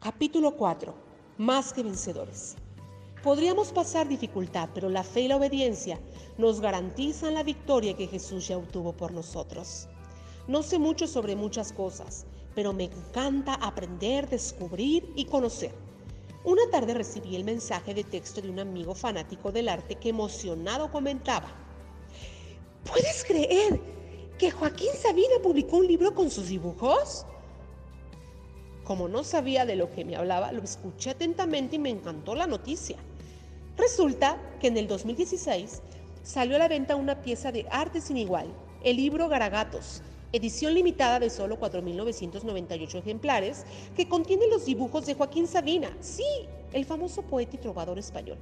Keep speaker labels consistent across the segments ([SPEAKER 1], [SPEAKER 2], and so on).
[SPEAKER 1] Capítulo 4. Más que vencedores. Podríamos pasar dificultad, pero la fe y la obediencia nos garantizan la victoria que Jesús ya obtuvo por nosotros. No sé mucho sobre muchas cosas, pero me encanta aprender, descubrir y conocer. Una tarde recibí el mensaje de texto de un amigo fanático del arte que emocionado comentaba, ¿puedes creer que Joaquín Sabina publicó un libro con sus dibujos? Como no sabía de lo que me hablaba, lo escuché atentamente y me encantó la noticia. Resulta que en el 2016 salió a la venta una pieza de arte sin igual, el libro Garagatos, edición limitada de solo 4.998 ejemplares, que contiene los dibujos de Joaquín Sabina, sí, el famoso poeta y trovador español.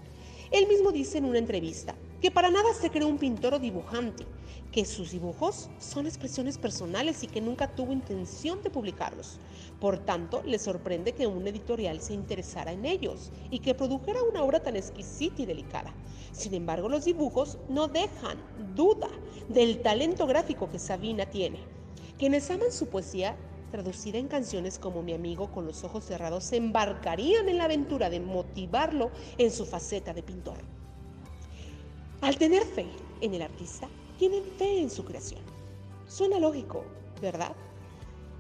[SPEAKER 1] Él mismo dice en una entrevista que para nada se cree un pintor o dibujante, que sus dibujos son expresiones personales y que nunca tuvo intención de publicarlos. Por tanto, le sorprende que un editorial se interesara en ellos y que produjera una obra tan exquisita y delicada. Sin embargo, los dibujos no dejan duda del talento gráfico que Sabina tiene. Quienes aman su poesía, traducida en canciones como Mi amigo con los ojos cerrados, se embarcarían en la aventura de motivarlo en su faceta de pintor. Al tener fe en el artista, tienen fe en su creación. Suena lógico, ¿verdad?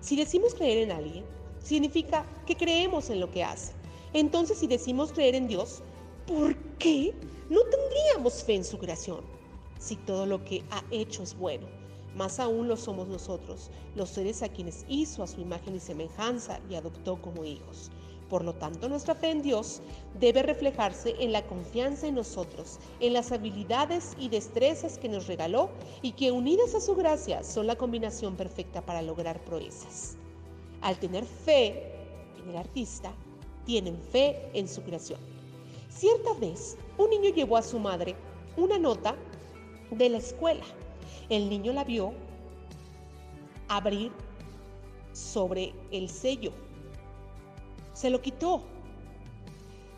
[SPEAKER 1] Si decimos creer en alguien, significa que creemos en lo que hace. Entonces, si decimos creer en Dios, ¿por qué no tendríamos fe en su creación? Si todo lo que ha hecho es bueno, más aún lo somos nosotros, los seres a quienes hizo a su imagen y semejanza y adoptó como hijos. Por lo tanto, nuestra fe en Dios debe reflejarse en la confianza en nosotros, en las habilidades y destrezas que nos regaló y que unidas a su gracia son la combinación perfecta para lograr proezas. Al tener fe en el artista, tienen fe en su creación. Cierta vez, un niño llevó a su madre una nota de la escuela. El niño la vio abrir sobre el sello se lo quitó.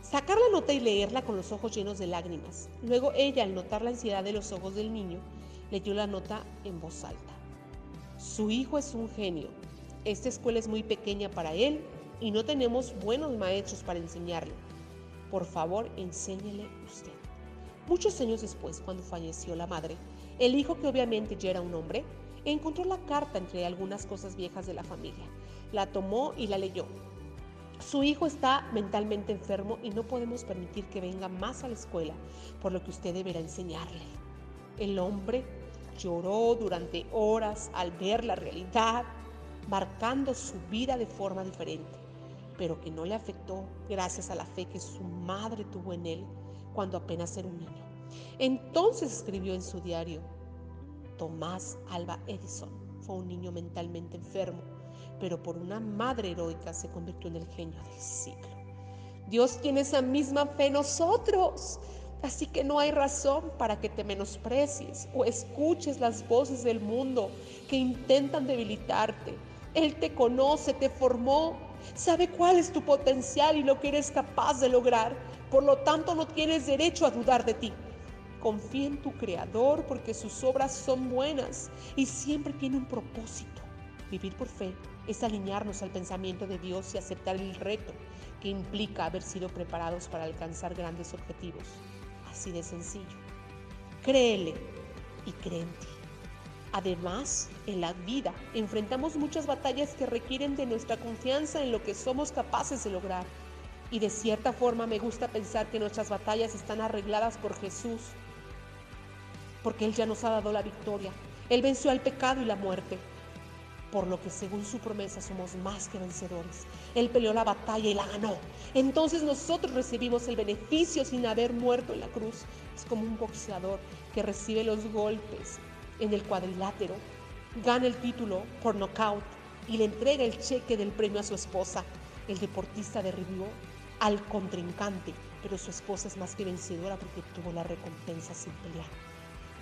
[SPEAKER 1] Sacar la nota y leerla con los ojos llenos de lágrimas. Luego ella, al notar la ansiedad de los ojos del niño, leyó la nota en voz alta. Su hijo es un genio. Esta escuela es muy pequeña para él y no tenemos buenos maestros para enseñarle. Por favor, enséñele usted. Muchos años después, cuando falleció la madre, el hijo, que obviamente ya era un hombre, encontró la carta entre algunas cosas viejas de la familia. La tomó y la leyó. Su hijo está mentalmente enfermo y no podemos permitir que venga más a la escuela, por lo que usted deberá enseñarle. El hombre lloró durante horas al ver la realidad, marcando su vida de forma diferente, pero que no le afectó gracias a la fe que su madre tuvo en él cuando apenas era un niño. Entonces escribió en su diario, Tomás Alba Edison fue un niño mentalmente enfermo pero por una madre heroica se convirtió en el genio del siglo. Dios tiene esa misma fe en nosotros. Así que no hay razón para que te menosprecies o escuches las voces del mundo que intentan debilitarte. Él te conoce, te formó, sabe cuál es tu potencial y lo que eres capaz de lograr. Por lo tanto, no tienes derecho a dudar de ti. Confía en tu Creador porque sus obras son buenas y siempre tiene un propósito. Vivir por fe es alinearnos al pensamiento de Dios y aceptar el reto que implica haber sido preparados para alcanzar grandes objetivos. Así de sencillo. Créele y cree en ti. Además, en la vida enfrentamos muchas batallas que requieren de nuestra confianza en lo que somos capaces de lograr. Y de cierta forma me gusta pensar que nuestras batallas están arregladas por Jesús, porque Él ya nos ha dado la victoria. Él venció al pecado y la muerte por lo que según su promesa somos más que vencedores. Él peleó la batalla y la ganó. Entonces nosotros recibimos el beneficio sin haber muerto en la cruz. Es como un boxeador que recibe los golpes en el cuadrilátero, gana el título por nocaut y le entrega el cheque del premio a su esposa. El deportista derribó al contrincante, pero su esposa es más que vencedora porque tuvo la recompensa sin pelear.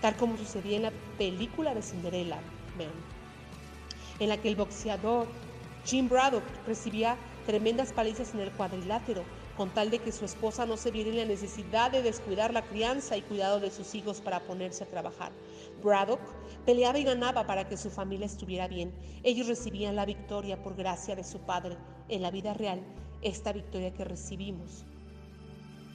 [SPEAKER 1] Tal como sucedía en la película de Cinderella Man en la que el boxeador Jim Braddock recibía tremendas palizas en el cuadrilátero, con tal de que su esposa no se viera en la necesidad de descuidar la crianza y cuidado de sus hijos para ponerse a trabajar. Braddock peleaba y ganaba para que su familia estuviera bien. Ellos recibían la victoria por gracia de su padre. En la vida real, esta victoria que recibimos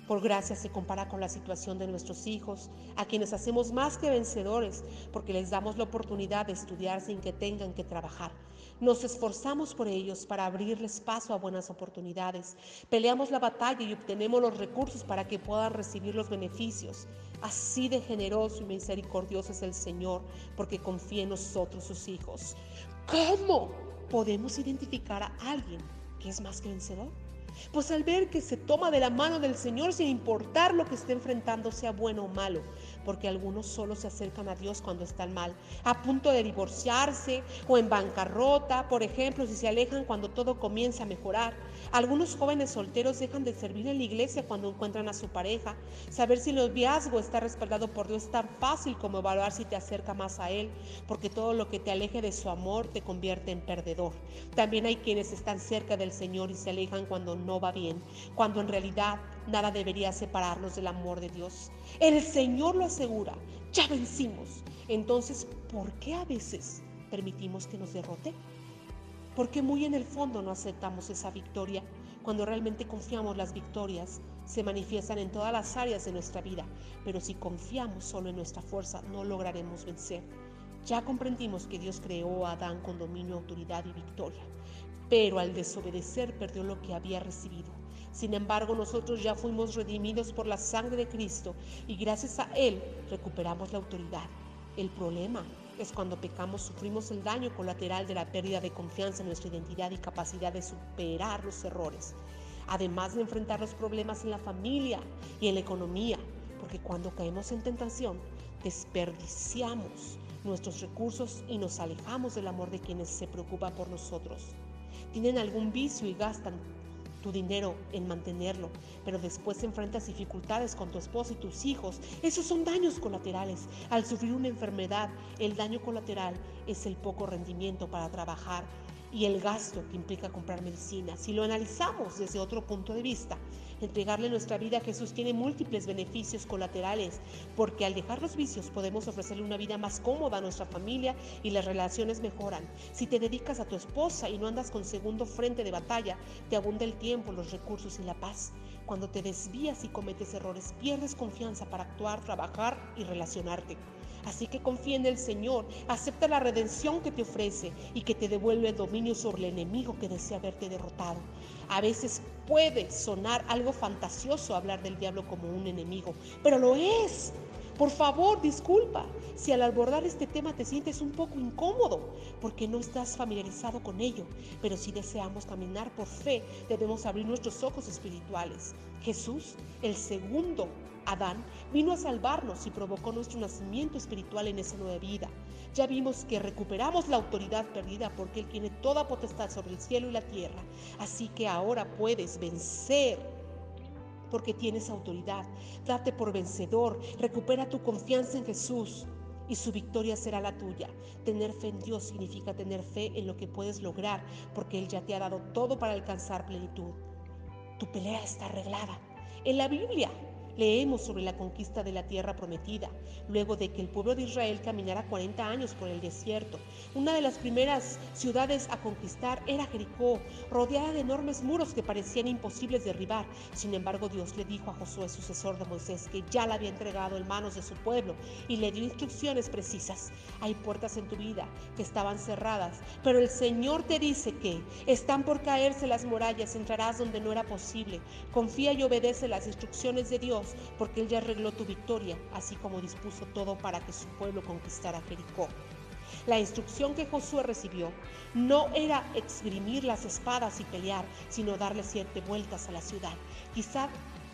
[SPEAKER 1] por gracia se compara con la situación de nuestros hijos, a quienes hacemos más que vencedores porque les damos la oportunidad de estudiar sin que tengan que trabajar. Nos esforzamos por ellos para abrirles paso a buenas oportunidades. Peleamos la batalla y obtenemos los recursos para que puedan recibir los beneficios. Así de generoso y misericordioso es el Señor porque confía en nosotros sus hijos. ¿Cómo podemos identificar a alguien que es más que vencedor? Pues al ver que se toma de la mano del Señor sin importar lo que esté enfrentando, sea bueno o malo, porque algunos solo se acercan a Dios cuando están mal, a punto de divorciarse o en bancarrota, por ejemplo, si se alejan cuando todo comienza a mejorar. Algunos jóvenes solteros dejan de servir en la iglesia cuando encuentran a su pareja. Saber si el noviazgo está respaldado por Dios es tan fácil como evaluar si te acerca más a Él, porque todo lo que te aleje de su amor te convierte en perdedor. También hay quienes están cerca del Señor y se alejan cuando no va bien, cuando en realidad nada debería separarnos del amor de Dios. El Señor lo asegura, ya vencimos. Entonces, ¿por qué a veces permitimos que nos derrote? Porque muy en el fondo no aceptamos esa victoria, cuando realmente confiamos las victorias se manifiestan en todas las áreas de nuestra vida, pero si confiamos solo en nuestra fuerza no lograremos vencer. Ya comprendimos que Dios creó a Adán con dominio, autoridad y victoria, pero al desobedecer perdió lo que había recibido. Sin embargo, nosotros ya fuimos redimidos por la sangre de Cristo y gracias a Él recuperamos la autoridad. El problema es cuando pecamos sufrimos el daño colateral de la pérdida de confianza en nuestra identidad y capacidad de superar los errores, además de enfrentar los problemas en la familia y en la economía, porque cuando caemos en tentación desperdiciamos nuestros recursos y nos alejamos del amor de quienes se preocupan por nosotros. Tienen algún vicio y gastan tu dinero en mantenerlo, pero después enfrentas dificultades con tu esposo y tus hijos. Esos son daños colaterales. Al sufrir una enfermedad, el daño colateral es el poco rendimiento para trabajar y el gasto que implica comprar medicina. Si lo analizamos desde otro punto de vista, entregarle nuestra vida a Jesús tiene múltiples beneficios colaterales, porque al dejar los vicios podemos ofrecerle una vida más cómoda a nuestra familia y las relaciones mejoran. Si te dedicas a tu esposa y no andas con segundo frente de batalla, te abunda el tiempo, los recursos y la paz. Cuando te desvías y cometes errores, pierdes confianza para actuar, trabajar y relacionarte. Así que confía en el Señor, acepta la redención que te ofrece y que te devuelve el dominio sobre el enemigo que desea verte derrotado. A veces puede sonar algo fantasioso hablar del diablo como un enemigo, pero lo es. Por favor, disculpa si al abordar este tema te sientes un poco incómodo porque no estás familiarizado con ello, pero si deseamos caminar por fe, debemos abrir nuestros ojos espirituales. Jesús, el segundo Adán, vino a salvarnos y provocó nuestro nacimiento espiritual en esa nueva vida. Ya vimos que recuperamos la autoridad perdida porque Él tiene toda potestad sobre el cielo y la tierra. Así que ahora puedes vencer porque tienes autoridad. Date por vencedor, recupera tu confianza en Jesús y su victoria será la tuya. Tener fe en Dios significa tener fe en lo que puedes lograr porque Él ya te ha dado todo para alcanzar plenitud. Tu pelea está arreglada. En la Biblia Leemos sobre la conquista de la tierra prometida, luego de que el pueblo de Israel caminara 40 años por el desierto. Una de las primeras ciudades a conquistar era Jericó, rodeada de enormes muros que parecían imposibles de derribar. Sin embargo, Dios le dijo a Josué, sucesor de Moisés, que ya la había entregado en manos de su pueblo y le dio instrucciones precisas. Hay puertas en tu vida que estaban cerradas, pero el Señor te dice que están por caerse las murallas, entrarás donde no era posible. Confía y obedece las instrucciones de Dios porque Él ya arregló tu victoria, así como dispuso todo para que su pueblo conquistara Jericó. La instrucción que Josué recibió no era exprimir las espadas y pelear, sino darle siete vueltas a la ciudad. Quizá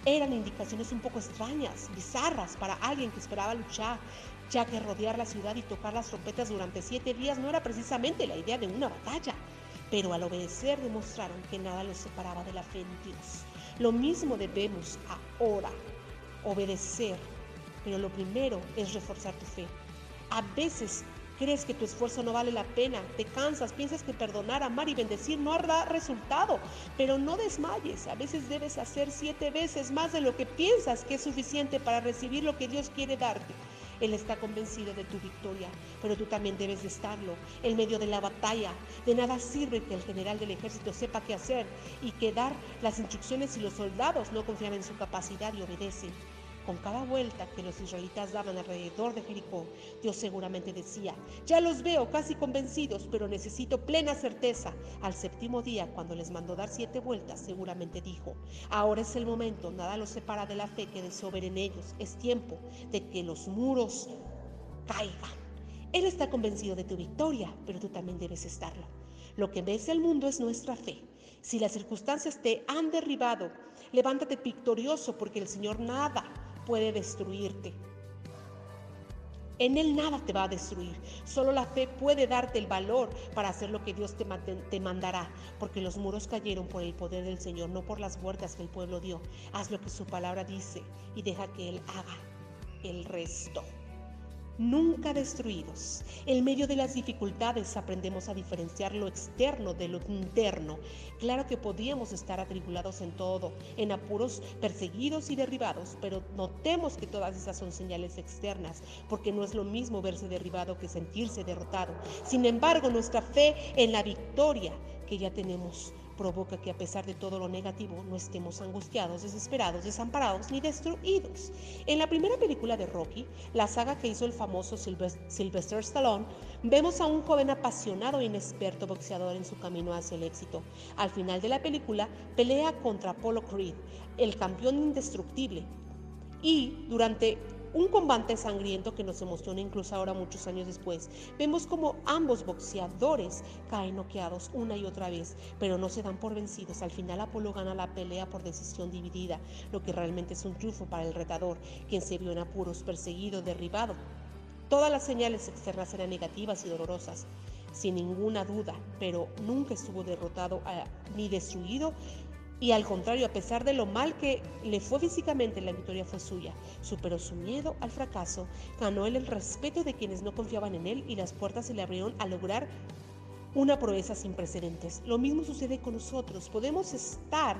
[SPEAKER 1] eran indicaciones un poco extrañas, bizarras para alguien que esperaba luchar, ya que rodear la ciudad y tocar las trompetas durante siete días no era precisamente la idea de una batalla. Pero al obedecer demostraron que nada los separaba de la fe en Dios. Lo mismo debemos ahora obedecer, pero lo primero es reforzar tu fe. A veces crees que tu esfuerzo no vale la pena, te cansas, piensas que perdonar, amar y bendecir no hará resultado, pero no desmayes. A veces debes hacer siete veces más de lo que piensas que es suficiente para recibir lo que Dios quiere darte. Él está convencido de tu victoria, pero tú también debes de estarlo. En medio de la batalla, de nada sirve que el general del ejército sepa qué hacer y que dar las instrucciones si los soldados no confían en su capacidad y obedecen. Con cada vuelta que los israelitas daban alrededor de Jericó, Dios seguramente decía, ya los veo casi convencidos, pero necesito plena certeza. Al séptimo día, cuando les mandó dar siete vueltas, seguramente dijo, ahora es el momento, nada los separa de la fe que deseo en ellos, es tiempo de que los muros caigan. Él está convencido de tu victoria, pero tú también debes estarlo. Lo que ves el mundo es nuestra fe. Si las circunstancias te han derribado, levántate victorioso porque el Señor nada puede destruirte. En Él nada te va a destruir. Solo la fe puede darte el valor para hacer lo que Dios te, te, mandará. Porque los muros cayeron por el poder del Señor, no por las huertas que el pueblo dio. Haz lo que su palabra dice y deja que Él haga el resto nunca destruidos. En medio de las dificultades aprendemos a diferenciar lo externo de lo interno. Claro que podíamos estar atribulados en todo, en apuros, perseguidos y derribados, pero notemos que todas esas son señales externas, porque no es lo mismo verse derribado que sentirse derrotado. Sin embargo, nuestra fe en la victoria que ya tenemos provoca que a pesar de todo lo negativo no estemos angustiados, desesperados, desamparados ni destruidos. En la primera película de Rocky, la saga que hizo el famoso Sylvester Stallone, vemos a un joven apasionado e inexperto boxeador en su camino hacia el éxito. Al final de la película, pelea contra Apollo Creed, el campeón indestructible. Y durante un combate sangriento que nos emociona incluso ahora muchos años después. Vemos como ambos boxeadores caen noqueados una y otra vez, pero no se dan por vencidos. Al final Apolo gana la pelea por decisión dividida, lo que realmente es un triunfo para el retador, quien se vio en apuros, perseguido, derribado. Todas las señales externas eran negativas y dolorosas, sin ninguna duda, pero nunca estuvo derrotado ah, ni destruido y al contrario, a pesar de lo mal que le fue físicamente, la victoria fue suya. Superó su miedo al fracaso, ganó él el respeto de quienes no confiaban en él y las puertas se le abrieron a lograr una proeza sin precedentes. Lo mismo sucede con nosotros. Podemos estar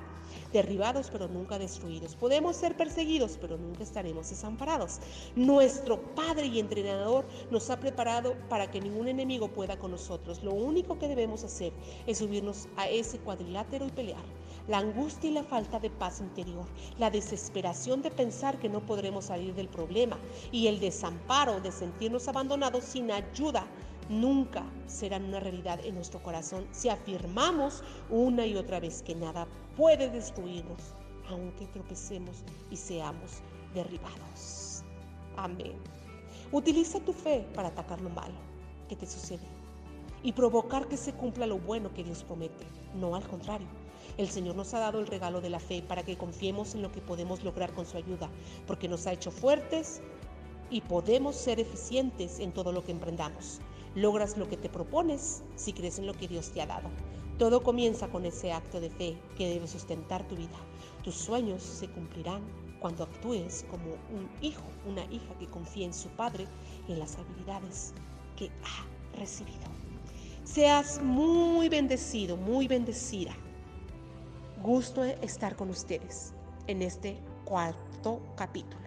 [SPEAKER 1] derribados pero nunca destruidos. Podemos ser perseguidos pero nunca estaremos desamparados. Nuestro Padre y entrenador nos ha preparado para que ningún enemigo pueda con nosotros. Lo único que debemos hacer es subirnos a ese cuadrilátero y pelear la angustia y la falta de paz interior, la desesperación de pensar que no podremos salir del problema y el desamparo de sentirnos abandonados sin ayuda nunca serán una realidad en nuestro corazón si afirmamos una y otra vez que nada puede destruirnos, aunque tropecemos y seamos derribados. Amén. Utiliza tu fe para atacar lo malo que te sucede y provocar que se cumpla lo bueno que Dios promete, no al contrario. El Señor nos ha dado el regalo de la fe para que confiemos en lo que podemos lograr con su ayuda, porque nos ha hecho fuertes y podemos ser eficientes en todo lo que emprendamos. Logras lo que te propones si crees en lo que Dios te ha dado. Todo comienza con ese acto de fe que debe sustentar tu vida. Tus sueños se cumplirán cuando actúes como un hijo, una hija que confía en su padre y en las habilidades que ha recibido. Seas muy bendecido, muy bendecida gusto estar con ustedes en este cuarto capítulo.